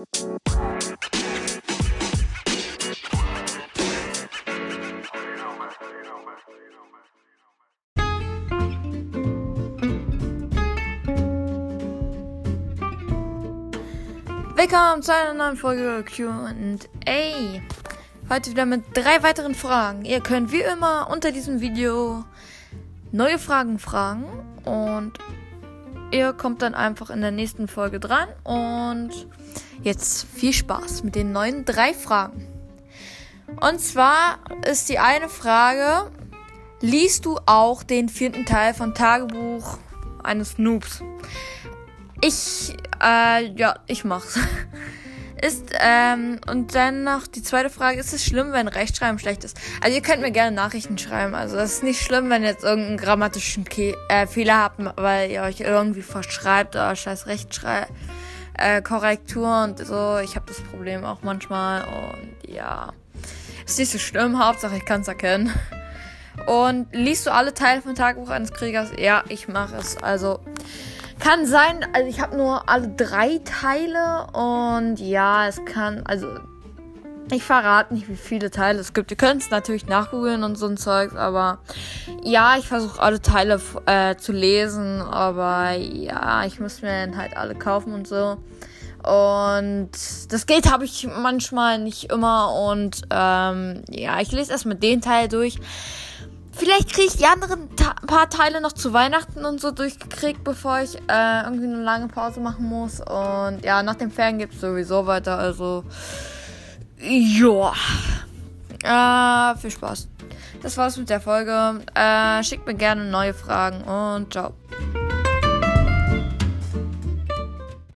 Willkommen zu einer neuen Folge QA. Heute wieder mit drei weiteren Fragen. Ihr könnt wie immer unter diesem Video neue Fragen fragen und ihr kommt dann einfach in der nächsten Folge dran. Und jetzt viel Spaß mit den neuen drei Fragen. Und zwar ist die eine Frage: Liest du auch den vierten Teil von Tagebuch eines Noobs? Ich, äh, ja, ich mach's. Ist, ähm, und dann noch die zweite Frage, ist es schlimm, wenn Rechtschreiben schlecht ist? Also ihr könnt mir gerne Nachrichten schreiben. Also es ist nicht schlimm, wenn ihr jetzt irgendeinen grammatischen Ke äh, Fehler habt, weil ihr euch irgendwie verschreibt oder scheiß Rechtschreib äh, Korrektur und so. Ich habe das Problem auch manchmal und ja. Ist nicht so schlimm, Hauptsache ich kann's erkennen. Und liest du alle Teile von Tagebuch eines Kriegers? Ja, ich mache es. Also kann sein, also ich habe nur alle drei Teile und ja, es kann, also ich verrate nicht, wie viele Teile es gibt. Ihr könnt es natürlich nachgoogeln und so ein Zeugs, aber ja, ich versuche alle Teile äh, zu lesen, aber ja, ich muss mir dann halt alle kaufen und so. Und das Geld habe ich manchmal nicht immer und ähm, ja, ich lese erstmal den Teil durch. Vielleicht kriege ich die anderen Ta paar Teile noch zu Weihnachten und so durchgekriegt, bevor ich äh, irgendwie eine lange Pause machen muss. Und ja, nach dem Ferien geht es sowieso weiter. Also, ja. Äh, viel Spaß. Das war's mit der Folge. Äh, schickt mir gerne neue Fragen und ciao.